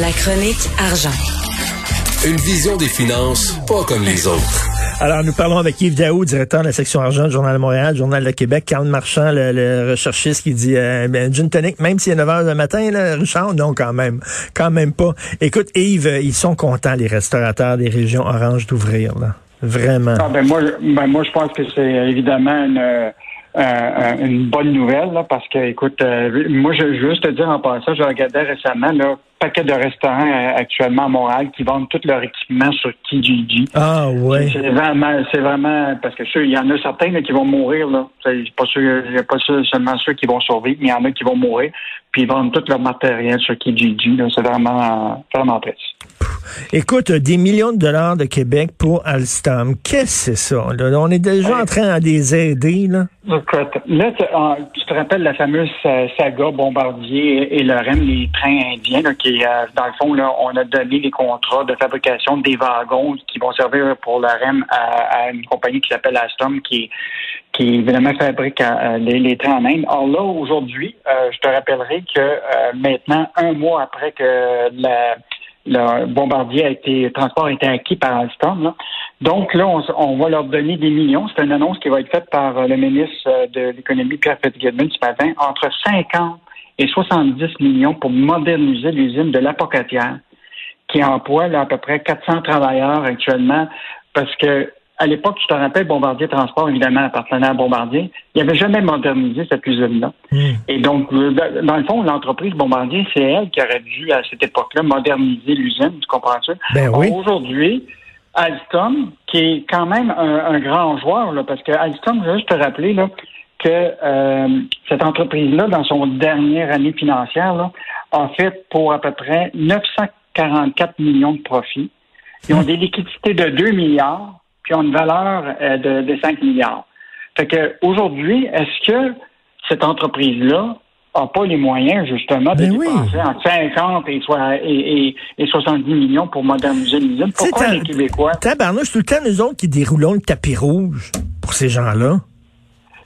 La chronique argent. Une vision des finances pas comme les autres. Alors, nous parlons avec Yves Daou, directeur de la section argent du Journal de Montréal, Journal de Québec. Carl Marchand, le, le recherchiste qui dit euh, ben, gin tonic, même s'il est 9 h le matin, là, Richard, non, quand même. Quand même pas. Écoute, Yves, euh, ils sont contents, les restaurateurs des régions oranges, d'ouvrir, là. Vraiment. Ah, ben moi, ben moi, je pense que c'est évidemment une, euh, euh, une bonne nouvelle, là, parce que, écoute, euh, moi, je, je veux juste te dire en passant, je regardais récemment, là, paquet de restaurants euh, actuellement à Montréal qui vendent tout leur équipement sur Kijiji. Ah, ouais. C'est vraiment, c'est vraiment, parce que sûr, il y en a certains là, qui vont mourir, là. C'est pas sûr, il y a pas sûr- seulement ceux qui vont survivre, mais il y en a qui vont mourir, puis ils vendent tout leur matériel sur Kijiji. C'est vraiment, euh, vraiment triste. Écoute, des millions de dollars de Québec pour Alstom. Qu'est-ce que c'est ça? là? On est déjà en train de les aider, là. Écoute, là, tu, ah, tu te rappelles la fameuse euh, saga Bombardier et le REM, les trains indiens, là, qui, euh, dans le fond, là, on a donné les contrats de fabrication des wagons qui vont servir pour le REM à, à une compagnie qui s'appelle Alstom, qui, qui évidemment fabrique euh, les, les trains en Inde. Alors là, aujourd'hui, je te rappellerai que maintenant, un mois après que la le bombardier a été, le transport a été acquis par Alstom. Là. Donc là, on, on va leur donner des millions. C'est une annonce qui va être faite par euh, le ministre euh, de l'Économie, Pierre Fitzgibbon, ce matin, entre 50 et 70 millions pour moderniser l'usine de l'Apocatière, qui emploie là, à peu près 400 travailleurs actuellement, parce que à l'époque, tu te rappelles, Bombardier Transport, évidemment, appartenait à Bombardier. Il n'avait jamais modernisé cette usine-là. Et donc, euh, dans le fond, l'entreprise Bombardier, c'est elle qui aurait dû, à cette époque-là, moderniser l'usine. Tu comprends ça? Ben oui. Aujourd'hui, Alstom, qui est quand même un, un grand joueur, là, parce que Alstom, je veux juste te rappeler là, que euh, cette entreprise-là, dans son dernière année financière, là, a fait pour à peu près 944 millions de profits. Ils ont des liquidités de 2 milliards, puis ont une valeur euh, de, de 5 milliards. Fait que aujourd'hui, est-ce que cette entreprise-là n'a pas les moyens, justement, de Ben oui. dépenser entre 50 et, soi- et, et, et 70 millions pour moderniser l'usine? Pourquoi les Québécois? Tabarnouche, tout le temps, nous autres qui déroulons le tapis rouge pour ces gens-là.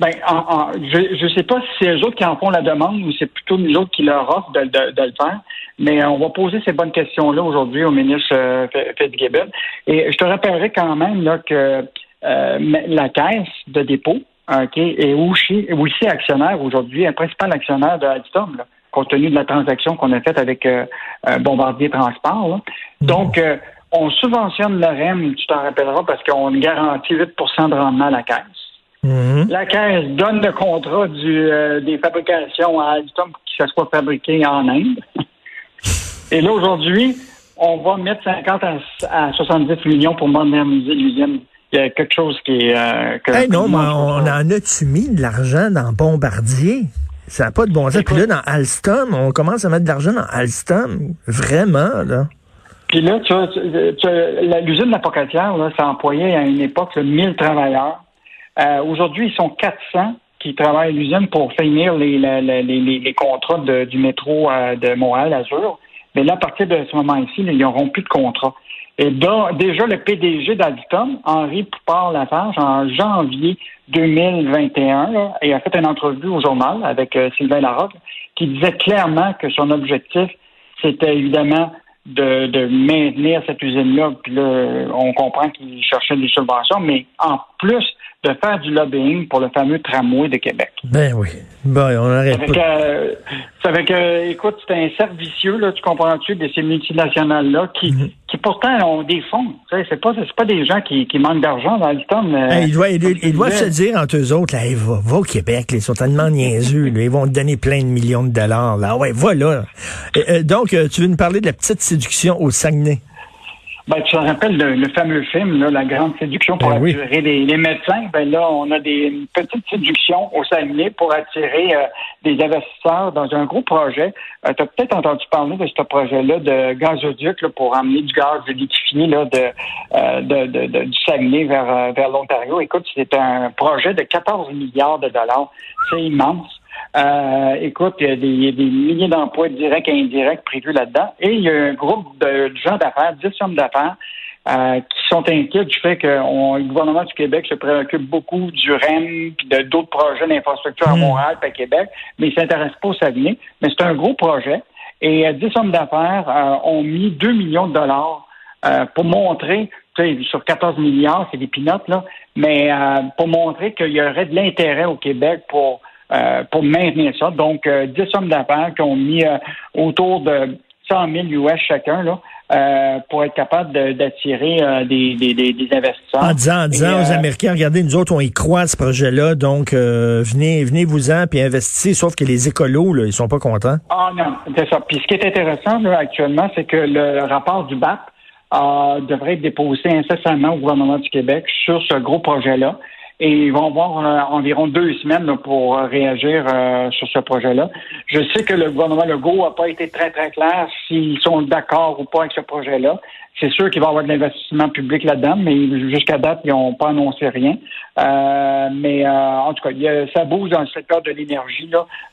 Ben, en- en- je ne sais pas si c'est eux autres qui en font la demande ou c'est plutôt nous autres qui leur offrent de, de- de le faire. Mais on va poser ces bonnes questions-là aujourd'hui au ministre euh, Fitzgibbon. Et je te rappellerai quand même là, que euh, la caisse de dépôt ok, est aussi, aussi actionnaire aujourd'hui, un principal actionnaire de Alstom, là, compte tenu de la transaction qu'on a faite avec euh, euh, Bombardier Transport. là. Donc, euh, on subventionne le REM, tu t'en rappelleras, parce qu'on garantit 8% de rendement à la caisse. Mhm. La Caisse donne le contrat du, euh, des fabrications à Alstom pour que ça soit fabriqué en Inde. Et là, aujourd'hui, on va mettre 50 à, à 70 millions pour moderniser l'usine. Il y a quelque chose qui est... euh, que- Hey, non, mais on ça- en a-tu mis de l'argent dans Bombardier? Ça n'a pas de bon sens. Puis là, dans Alstom, on commence à mettre de l'argent dans Alstom. Vraiment, là. Puis là, tu vois, l'usine de la Pocatière, là, ça employait à une époque là, 1000 travailleurs. Euh, Aujourd'hui, ils sont 400 qui travaillent à l'usine pour finir les, les, les, contrats de- du métro euh, de Montréal, Azur. Mais là, à partir de ce moment-ci, ils n'auront plus de contrat. Et donc, déjà, le PDG d'Alstom, Henri Poupard-Lafarge, en janvier 2021, là, il a fait une entrevue au journal avec euh, Sylvain Larocque, qui disait clairement que son objectif, c'était évidemment de, de maintenir cette usine-là. Puis là, on comprend qu'il cherchait des subventions, mais en plus de faire du lobbying pour le fameux tramway de Québec. Ben oui. Ben, on n'arrête Ça fait pas. que, ça fait que, écoute, c'est un cercle vicieux, là, tu comprends-tu, de ces multinationales-là qui, Mhm. qui pourtant ont des fonds. C'est pas, c'est pas des gens qui, qui manquent d'argent dans le temps. Mais, ils doivent, doivent disais, se dire entre eux autres, là, Hey, va, va au Québec, là, ils sont tellement niaiseux, là, ils vont te donner plein de millions de dollars. Là. Ouais, voilà. Euh, euh, donc, euh, tu veux nous parler de la petite séduction au Saguenay? Ben, tu te rappelles le, le fameux film, là, La Grande Séduction pour Ben oui. attirer les, les médecins? Ben là, on a des une petite séduction au Saguenay pour attirer euh, des investisseurs dans un gros projet. tu as peut-être entendu parler de ce projet-là de gazoduc là, pour emmener du gaz liquéfié là, de, euh, de, de- de- du Saguenay vers, euh, vers l'Ontario. Écoute, c'est un projet de 14 milliards de dollars. C'est immense. Euh, écoute, il y a des, des milliers d'emplois directs et indirects prévus là-dedans. Et il y a un groupe de, de gens d'affaires, 10 hommes d'affaires, euh, qui sont inquiets du fait que on- le gouvernement du Québec se préoccupe beaucoup du REM puis de d'autres projets d'infrastructure à Mm. Montréal et à Québec, mais ils ne s'intéressent pas au Saguenay. Mais c'est un gros projet. Et euh, 10 hommes d'affaires euh, ont mis 2 millions de dollars euh, pour montrer, tu sais, sur 14 milliards, c'est des pinottes, là, mais euh, pour montrer qu'il y aurait de l'intérêt au Québec pour euh, pour maintenir ça. Donc, euh, 10 hommes d'affaires qui ont mis euh, autour de 100 000 US chacun là, euh, pour être capable d'attirer des, des, des, des investisseurs. En disant, en disant Et, aux Américains, regardez, nous autres, on y croit à ce projet-là, donc euh, venez, venez-vous-en puis investissez, sauf que les écolos, là, ils sont pas contents. Ah non, c'est ça. Puis ce qui est intéressant là, actuellement, c'est que le rapport du BAP devrait être déposé incessamment au gouvernement du Québec sur ce gros projet-là. Et ils vont avoir euh, environ deux semaines là, pour euh, réagir euh, sur ce projet-là. Je sais que le gouvernement Legault n'a pas été très, très clair s'ils sont d'accord ou pas avec ce projet-là. C'est sûr qu'il va y avoir de l'investissement public là-dedans, mais jusqu'à date, ils n'ont pas annoncé rien. Euh, mais euh, en tout cas, ça bouge dans le secteur de l'énergie.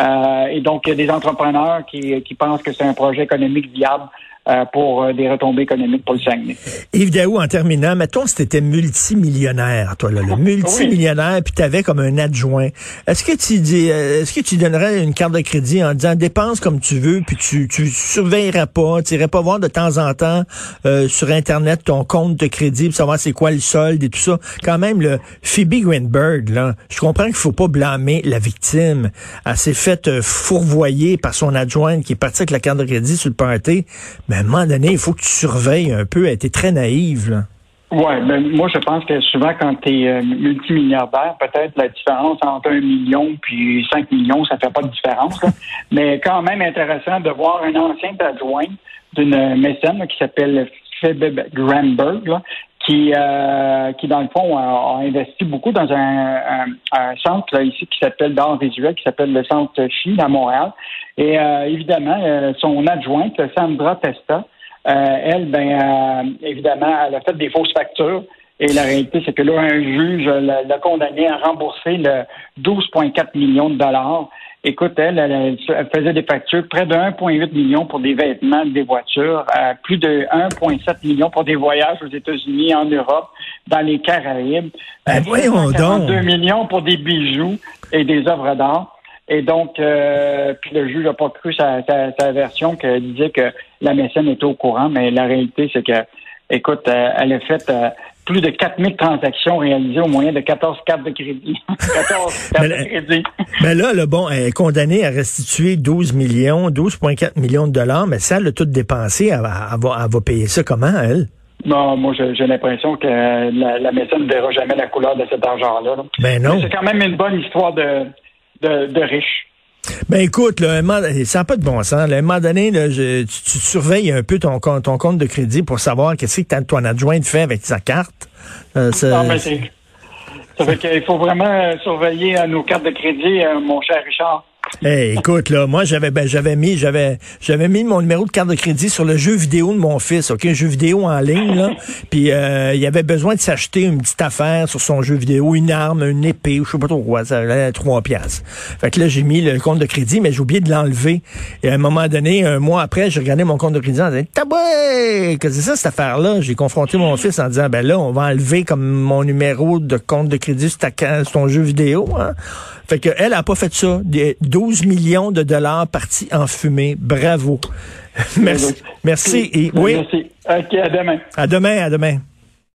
Euh, et donc, il y a des entrepreneurs qui, qui pensent que c'est un projet économique viable euh, pour euh, des retombées économiques pour le Saguenay. Yves Daou, en terminant, mettons si t'étais multimillionnaire, toi, là, le multimillionnaire, puis t'avais comme un adjoint. Est-ce que tu dis, euh, est-ce que tu donnerais une carte de crédit en disant dépense comme tu veux, puis tu, tu surveillerais pas, tu irais pas voir de temps en temps euh, sur Internet ton compte de crédit pour savoir c'est quoi le solde et tout ça? Quand même, le Phoebe Greenberg, là, je comprends qu'il faut pas blâmer la victime. Elle s'est faite fourvoyer par son adjointe qui est partie avec la carte de crédit sur le party. Mais à un moment donné, il faut que tu surveilles un peu. Elle était très naïve, là. Oui, mais moi je pense que souvent quand tu es multimilliardaire, peut-être la différence entre un million puis 5 millions, ça fait pas de différence. là. mais quand même intéressant de voir un ancien adjoint d'une mécène là, qui s'appelle Phoebe Granberg, là, qui, euh, qui dans le fond a, investi beaucoup dans un, un- un centre là, ici qui s'appelle d'art visuel, qui s'appelle le Centre Chi à Montréal. Et euh, évidemment, euh, son adjointe, Sandra Testa, euh, elle, ben, euh, évidemment, elle a fait des fausses factures. Et la réalité, c'est que là, un juge l'a condamné à rembourser le 12,4 millions de dollars. Écoute, elle, elle, elle faisait des factures près de 1,8 million pour des vêtements, des voitures, euh, plus de 1,7 million pour des voyages aux États-Unis, en Europe, dans les Caraïbes. Ben, Euh, voyons donc. 42 millions pour des bijoux et des œuvres d'art. Et donc, euh, puis le juge n'a pas cru sa, sa, sa version qui disait que la mécène était au courant, mais la réalité, c'est que, écoute, euh, elle a fait euh, plus de 4000 transactions réalisées au moyen de 14 cartes de crédit. 14 cartes Mais de crédit. Mais là, le bon, elle est condamnée à restituer 12 millions, 12,4 millions de dollars, mais ça, elle a tout dépensé. Elle, va- elle va, elle va payer ça comment, elle? Non, moi, j'ai l'impression que la, la mécène ne verra jamais la couleur de cet argent-là. là. Ben non. C'est quand même une bonne histoire de, de, de riche. Ben écoute, là, ça n'a pas de bon sens. Là, à un moment donné, là, je- tu, tu surveilles un peu ton compte, ton compte de crédit pour savoir qu'est-ce que ton adjointe fait avec sa carte. Euh, Non, mais c'est- ça fait qu'il faut vraiment surveiller euh, nos cartes de crédit, euh, mon cher Richard. Hey, écoute, là, moi, j'avais, ben, j'avais mis, j'avais, j'avais mis mon numéro de carte de crédit sur le jeu vidéo de mon fils, ok, un jeu vidéo en ligne, là. Puis, euh, il avait besoin de s'acheter une petite affaire sur son jeu vidéo, une arme, une épée, ou je sais pas trop quoi, ça valait trois piastres. Fait que là, j'ai mis le compte de crédit, mais j'ai oublié de l'enlever. Et à un moment donné, un mois après, j'ai regardé mon compte de crédit en disant, taboué! Qu'est-ce que c'est ça, cette affaire-là? J'ai confronté mon fils en disant, ben là, on va enlever comme mon numéro de compte de crédit sur, ta sur ton jeu vidéo, hein. Fait que elle a pas fait ça. 12 millions de dollars partis en fumée. Bravo. Merci. Merci. Et, oui. Merci. OK, à demain. À demain, à demain.